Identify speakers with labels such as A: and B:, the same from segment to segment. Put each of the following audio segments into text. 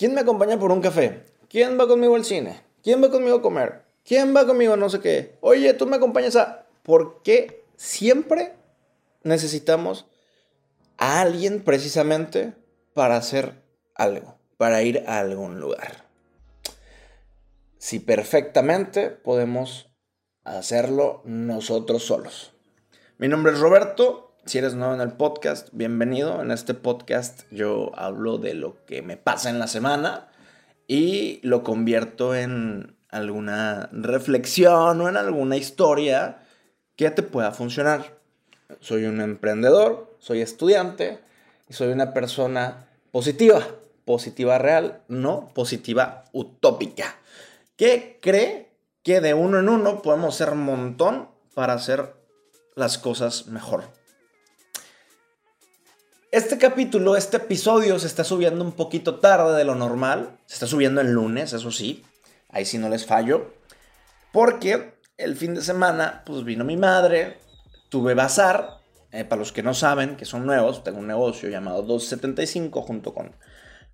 A: ¿Quién me acompaña por un café? ¿Quién va conmigo al cine? ¿Quién va conmigo a comer? ¿Quién va conmigo a no sé qué? Oye, tú me acompañas a... ¿Por qué siempre necesitamos a alguien precisamente para hacer algo, para ir a algún lugar? Si perfectamente podemos hacerlo nosotros solos. Mi nombre es Roberto si eres nuevo en el podcast, bienvenido. En este podcast yo hablo de lo que me pasa en la semana y lo convierto en alguna reflexión o en alguna historia que te pueda funcionar. Soy un emprendedor, soy estudiante y soy una persona positiva. Positiva real, no positiva utópica. Que cree que de uno en uno podemos ser un montón para hacer las cosas mejor. Este capítulo, este episodio se está subiendo un poquito tarde de lo normal. Se está subiendo el lunes, eso sí. Ahí sí no les fallo. Porque el fin de semana, pues vino mi madre, tuve bazar. Eh, para los que no saben, que son nuevos, tengo un negocio llamado 275 junto con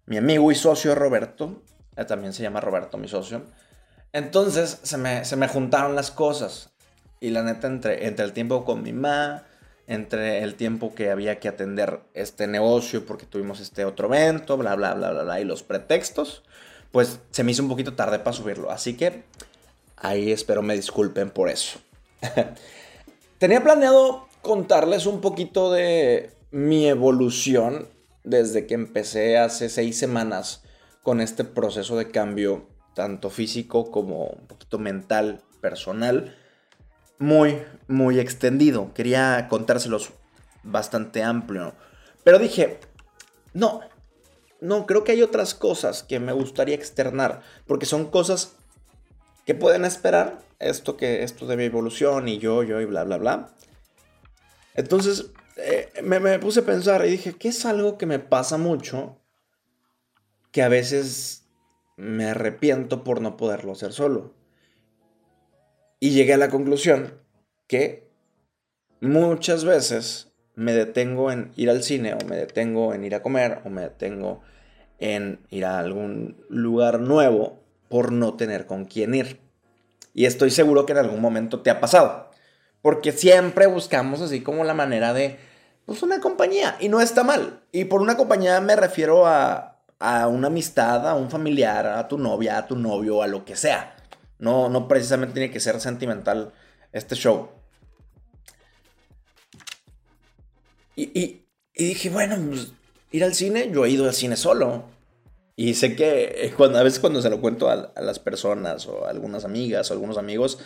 A: mi amigo y socio Roberto. Eh, también se llama Roberto, mi socio. Entonces se me, se me juntaron las cosas. Y la neta, entre, entre el tiempo con mi mamá entre el tiempo que había que atender este negocio porque tuvimos este otro evento, bla, bla, bla, bla, bla, y los pretextos, pues se me hizo un poquito tarde para subirlo. Así que ahí espero me disculpen por eso. Tenía planeado contarles un poquito de mi evolución desde que empecé hace seis semanas con este proceso de cambio, tanto físico como un poquito mental, personal muy, muy extendido. Quería contárselos bastante amplio. Pero dije, no, no, creo que hay otras cosas que me gustaría externar. Porque son cosas que pueden esperar. Esto que, esto de mi evolución y yo, yo y bla, bla, bla. Entonces, eh, me, me puse a pensar y dije, ¿qué es algo que me pasa mucho? Que a veces me arrepiento por no poderlo hacer solo. Y llegué a la conclusión que muchas veces me detengo en ir al cine o me detengo en ir a comer o me detengo en ir a algún lugar nuevo por no tener con quién ir. Y estoy seguro que en algún momento te ha pasado. Porque siempre buscamos así como la manera de, pues una compañía. Y no está mal. Y por una compañía me refiero a, a una amistad, a un familiar, a tu novia, a tu novio, a lo que sea. No, no precisamente tiene que ser sentimental este show. Y, dije, bueno, pues, ir al cine, yo he ido al cine solo. Y sé que eh, cuando, a veces cuando se lo cuento a, las personas o a algunas amigas o algunos amigos,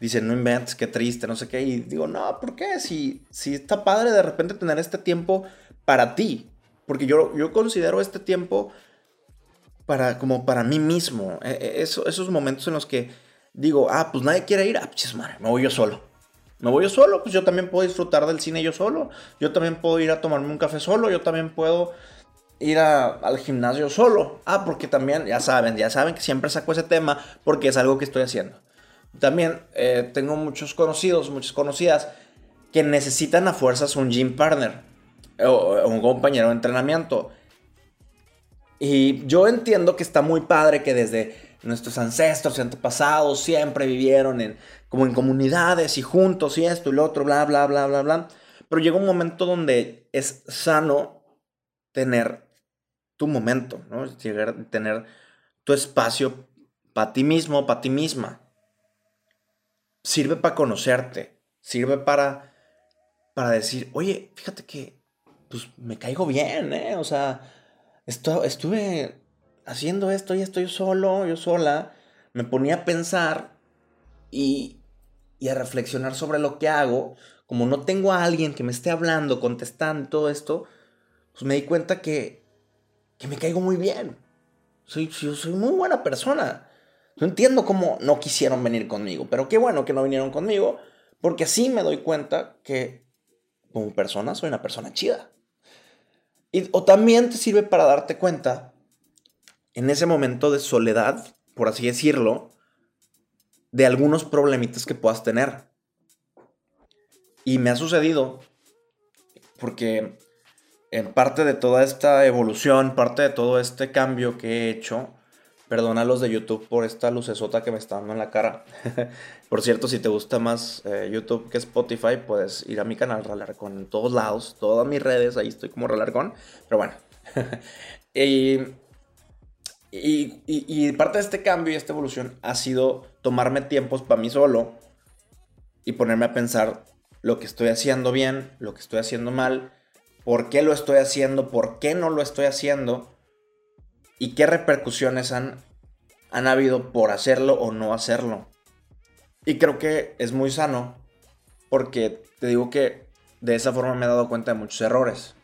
A: dicen, no inventes, qué triste, no sé qué. Y digo, no, ¿por qué? Si, si está padre de repente tener este tiempo para ti. Porque yo, yo considero este tiempo para, como para mí mismo. E, e, esos momentos en los que digo, ah, pues nadie quiere ir, ah, pues madre, me voy yo solo. Me voy yo solo, pues yo también puedo disfrutar del cine yo solo. Yo también puedo ir a tomarme un café solo. Yo también puedo ir al gimnasio solo. Ah, porque también, ya saben, ya saben que siempre saco ese tema porque es algo que estoy haciendo. También eh, tengo muchos conocidos, muchas conocidas que necesitan a fuerzas un gym partner o un compañero de entrenamiento. Y yo entiendo que está muy padre que desde nuestros ancestros y antepasados siempre vivieron en, como en comunidades y juntos y esto y lo otro, bla, bla, bla, bla, bla. Pero llega un momento donde es sano tener tu momento, ¿no? Llegar, tener tu espacio para ti mismo, para ti misma. Sirve para conocerte, sirve para, para decir, oye, fíjate que pues me caigo bien, ¿eh? O sea, estuve haciendo esto y estoy solo, yo sola, me ponía a pensar y, y a reflexionar sobre lo que hago. Como no tengo a alguien que me esté hablando, contestando todo esto, pues me di cuenta que, que me caigo muy bien. Soy, yo soy muy buena persona. No entiendo cómo no quisieron venir conmigo, pero qué bueno que no vinieron conmigo, porque así me doy cuenta que como persona soy una persona chida. Y, o también te sirve para darte cuenta en ese momento de soledad, por así decirlo, de algunos problemitas que puedas tener. Y me ha sucedido porque en parte de toda esta evolución, parte de todo este cambio que he hecho, perdona a los de YouTube por esta lucesota que me está dando en la cara. por cierto, si te gusta más eh, YouTube que Spotify, puedes ir a mi canal Ralarcon en todos lados, todas mis redes, ahí estoy como Ralarcon. Pero bueno. y, y, y, parte de este cambio y esta evolución ha sido tomarme tiempos para mí solo y ponerme a pensar lo que estoy haciendo bien, lo que estoy haciendo mal, por qué lo estoy haciendo, por qué no lo estoy haciendo y qué repercusiones han, han habido por hacerlo o no hacerlo. Y creo que es muy sano porque te digo que de esa forma me he dado cuenta de muchos errores.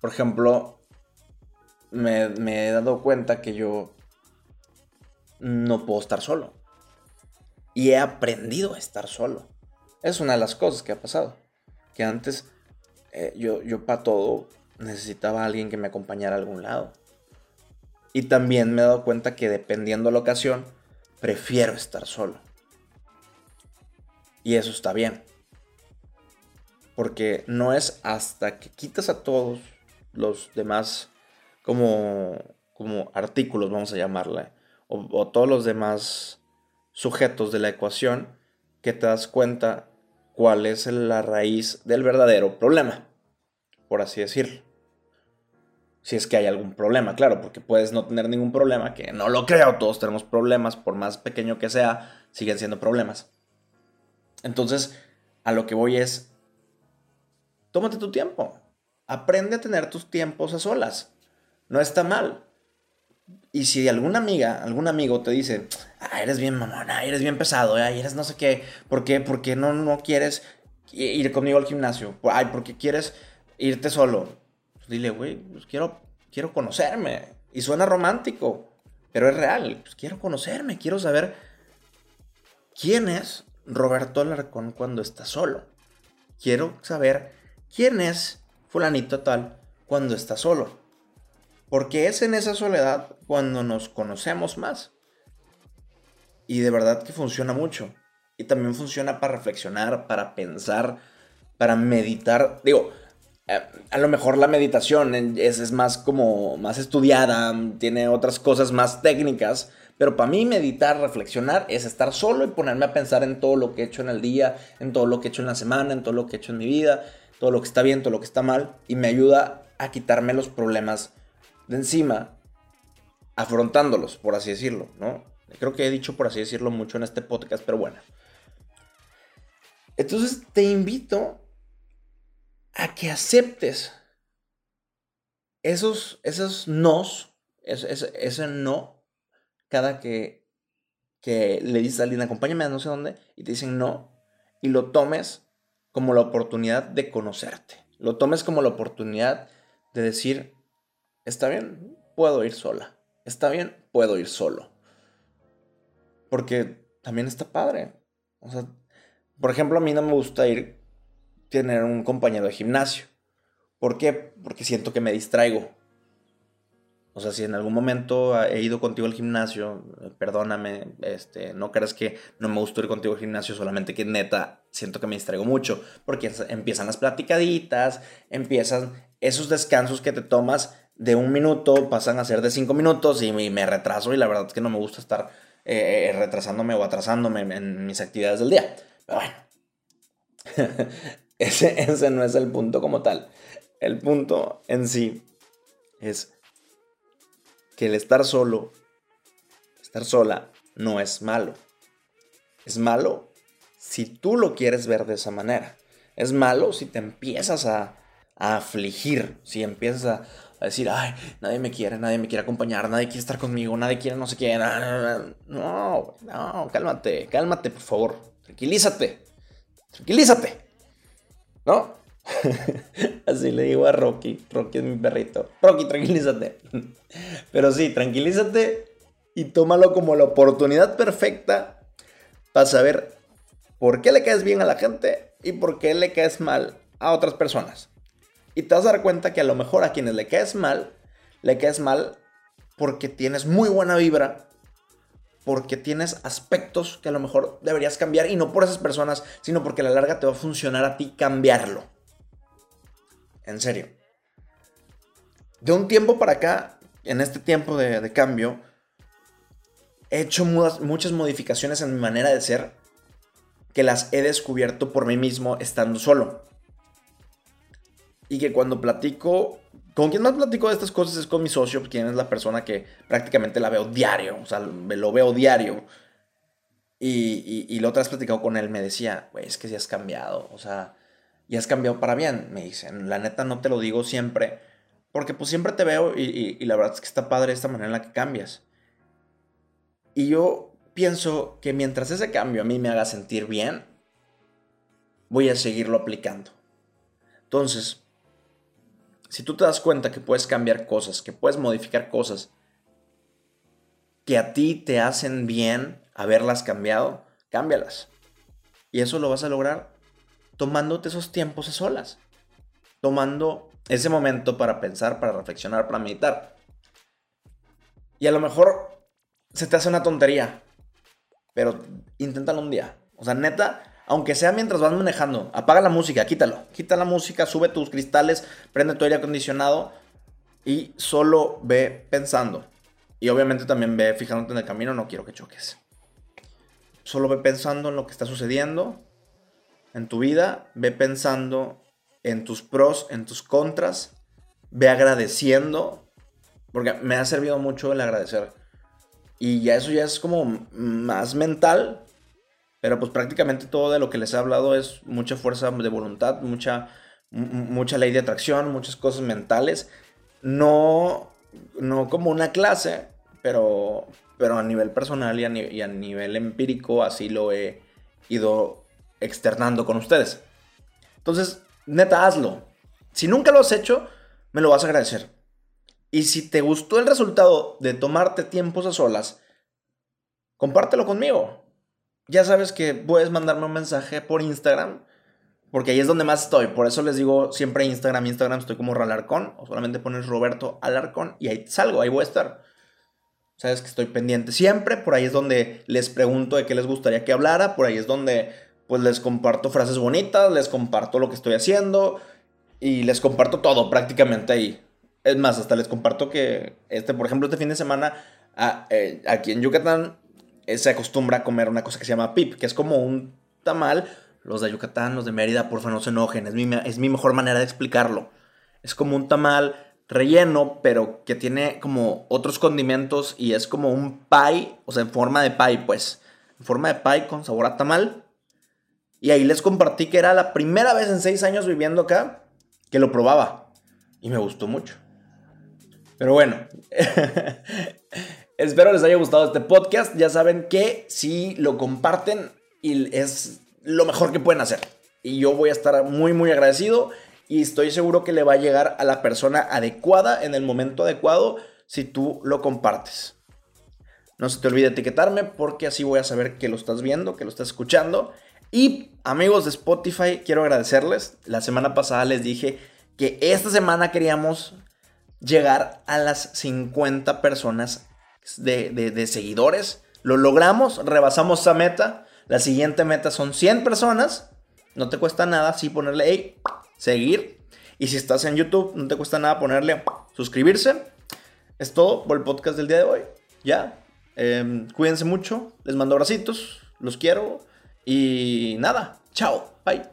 A: Por ejemplo, me, he dado cuenta que yo no puedo estar solo. Y he aprendido a estar solo. Es una de las cosas que ha pasado. Que antes eh, yo, yo para todo necesitaba a alguien que me acompañara a algún lado. Y también me he dado cuenta que dependiendo la ocasión, prefiero estar solo. Y eso está bien. Porque no es hasta que quitas a todos los demás como, como artículos, vamos a llamarle, o, o todos los demás sujetos de la ecuación, que te das cuenta cuál es la raíz del verdadero problema, por así decirlo. Si es que hay algún problema, claro, porque puedes no tener ningún problema, que no lo creo, todos tenemos problemas, por más pequeño que sea, siguen siendo problemas. Entonces, a lo que voy es, tómate tu tiempo, aprende a tener tus tiempos a solas, no está mal. Y si alguna amiga, algún amigo te dice, ah, eres bien mamona, eres bien pesado, eres no sé qué, ¿por qué? ¿Por qué no, no quieres ir conmigo al gimnasio? Ay, porque quieres irte solo. Pues dile, güey, pues quiero, quiero conocerme. Y suena romántico, pero es real. Pues quiero conocerme, quiero saber quién es Roberto Alarcón cuando está solo. Quiero saber quién es fulanito tal cuando está solo. Porque es en esa soledad cuando nos conocemos más. Y de verdad que funciona mucho. Y también funciona para reflexionar, para pensar, para meditar. Digo, a lo mejor la meditación es, es, más como más estudiada, tiene otras cosas más técnicas, pero para mí meditar, reflexionar es estar solo y ponerme a pensar en todo lo que he hecho en el día, en todo lo que he hecho en la semana, en todo lo que he hecho en mi vida, todo lo que está bien, todo lo que está mal, y me ayuda a quitarme los problemas de encima, afrontándolos, por así decirlo, ¿no? Creo que he dicho, por así decirlo, mucho en este podcast, pero bueno. Entonces te invito a que aceptes esos, esos nos, ese, ese, no, cada que, que le dices a alguien, acompáñame a no sé dónde, y te dicen no, y lo tomes como la oportunidad de conocerte. Lo tomes como la oportunidad de decir, está bien, puedo ir sola. Está bien, puedo ir solo. Porque también está padre. O sea, por ejemplo, a mí no me gusta ir tener un compañero de gimnasio. ¿Por qué? Porque siento que me distraigo. O sea, si en algún momento he ido contigo al gimnasio, perdóname, este, no creas que no me gusta ir contigo al gimnasio, solamente que neta siento que me distraigo mucho, porque empiezan las platicaditas, empiezan esos descansos que te tomas de un minuto, pasan a ser de cinco minutos y me retraso y la verdad es que no me gusta estar eh, retrasándome o atrasándome en mis actividades del día. Pero bueno, ese, ese no es el punto como tal. El punto en sí es que el estar solo, estar sola, no es malo. Es malo si tú lo quieres ver de esa manera. Es malo si te empiezas a, afligir, si empiezas a, decir, ay, nadie me quiere, nadie me quiere acompañar, nadie quiere estar conmigo, nadie quiere no sé qué. No, no, cálmate, cálmate, por favor. Tranquilízate. Tranquilízate. ¿No? Así le digo a Rocky. Rocky es mi perrito. Rocky, tranquilízate. Pero sí, tranquilízate y tómalo como la oportunidad perfecta para saber por qué le caes bien a la gente y por qué le caes mal a otras personas. Y te vas a dar cuenta que a lo mejor a quienes le caes mal, le caes mal porque tienes muy buena vibra, porque tienes aspectos que a lo mejor deberías cambiar y no por esas personas, sino porque a la larga te va a funcionar a ti cambiarlo. En serio, de un tiempo para acá, en este tiempo de, cambio, he hecho muchas modificaciones en mi manera de ser que las he descubierto por mí mismo estando solo. Y que cuando platico, con quien más platico de estas cosas es con mi socio, quien es la persona que prácticamente la veo diario, o sea, lo veo diario. Y, y, vez platicado con él, me decía, güey, es que si has cambiado, o sea, y has cambiado para bien, me dicen, la neta no te lo digo siempre, porque pues siempre te veo y, y la verdad es que está padre esta manera en la que cambias. Y yo pienso que mientras ese cambio a mí me haga sentir bien, voy a seguirlo aplicando. Entonces, si tú te das cuenta que puedes cambiar cosas, que puedes modificar cosas que a ti te hacen bien haberlas cambiado, cámbialas. Y eso lo vas a lograr tomándote esos tiempos a solas. Tomando ese momento para pensar, para reflexionar, para meditar. Y a lo mejor se te hace una tontería, pero inténtalo un día. O sea, neta, aunque sea mientras vas manejando, apaga la música, quítalo. Quita la música, sube tus cristales, prende tu aire acondicionado y solo ve pensando. Y obviamente también ve fijándote en el camino, no quiero que choques. Solo ve pensando en lo que está sucediendo en tu vida, ve pensando en tus pros, en tus contras, ve agradeciendo, porque me ha servido mucho el agradecer y ya eso ya es como más mental. Pero pues prácticamente todo de lo que les he hablado es mucha fuerza de voluntad, mucha, mucha ley de atracción, muchas cosas mentales. No, no como una clase, pero, pero a nivel personal y a, y a nivel empírico así lo he ido externando con ustedes. Entonces, neta, hazlo. Si nunca lo has hecho, me lo vas a agradecer. Y si te gustó el resultado de tomarte tiempos a solas, compártelo conmigo. Ya sabes que puedes mandarme un mensaje por Instagram, porque ahí es donde más estoy. Por eso les digo siempre Instagram, Instagram estoy como Ralarcón, o solamente pones Roberto Alarcón y ahí salgo, ahí voy a estar. Sabes que estoy pendiente siempre, por ahí es donde les pregunto de qué les gustaría que hablara, por ahí es donde pues les comparto frases bonitas, les comparto lo que estoy haciendo y les comparto todo prácticamente ahí. Es más, hasta les comparto que, este, por ejemplo, este fin de semana, eh, aquí en Yucatán se acostumbra a comer una cosa que se llama pip, que es como un tamal. Los de Yucatán, los de Mérida, por favor, no se enojen. Es mi, es mi mejor manera de explicarlo. Es como un tamal relleno, pero que tiene como otros condimentos y es como un pie, o sea, en forma de pie, pues. En forma de pie con sabor a tamal. Y ahí les compartí que era la primera vez en seis años viviendo acá que lo probaba. Y me gustó mucho. Pero bueno, espero les haya gustado este podcast. Ya saben que si lo comparten es lo mejor que pueden hacer. Y yo voy a estar muy, muy agradecido y estoy seguro que le va a llegar a la persona adecuada en el momento adecuado si tú lo compartes. No se te olvide etiquetarme porque así voy a saber que lo estás viendo, que lo estás escuchando. Y amigos de Spotify, quiero agradecerles. La semana pasada les dije que esta semana queríamos llegar a las 50 personas de, seguidores. Lo logramos, rebasamos esa meta. La siguiente meta son 100 personas. No te cuesta nada, sí ponerle seguir. Y si estás en YouTube, no te cuesta nada ponerle suscribirse. Es todo por el podcast del día de hoy. Ya. Em, cuídense mucho. Les mando abracitos. Los quiero. Y nada. Chao. Bye.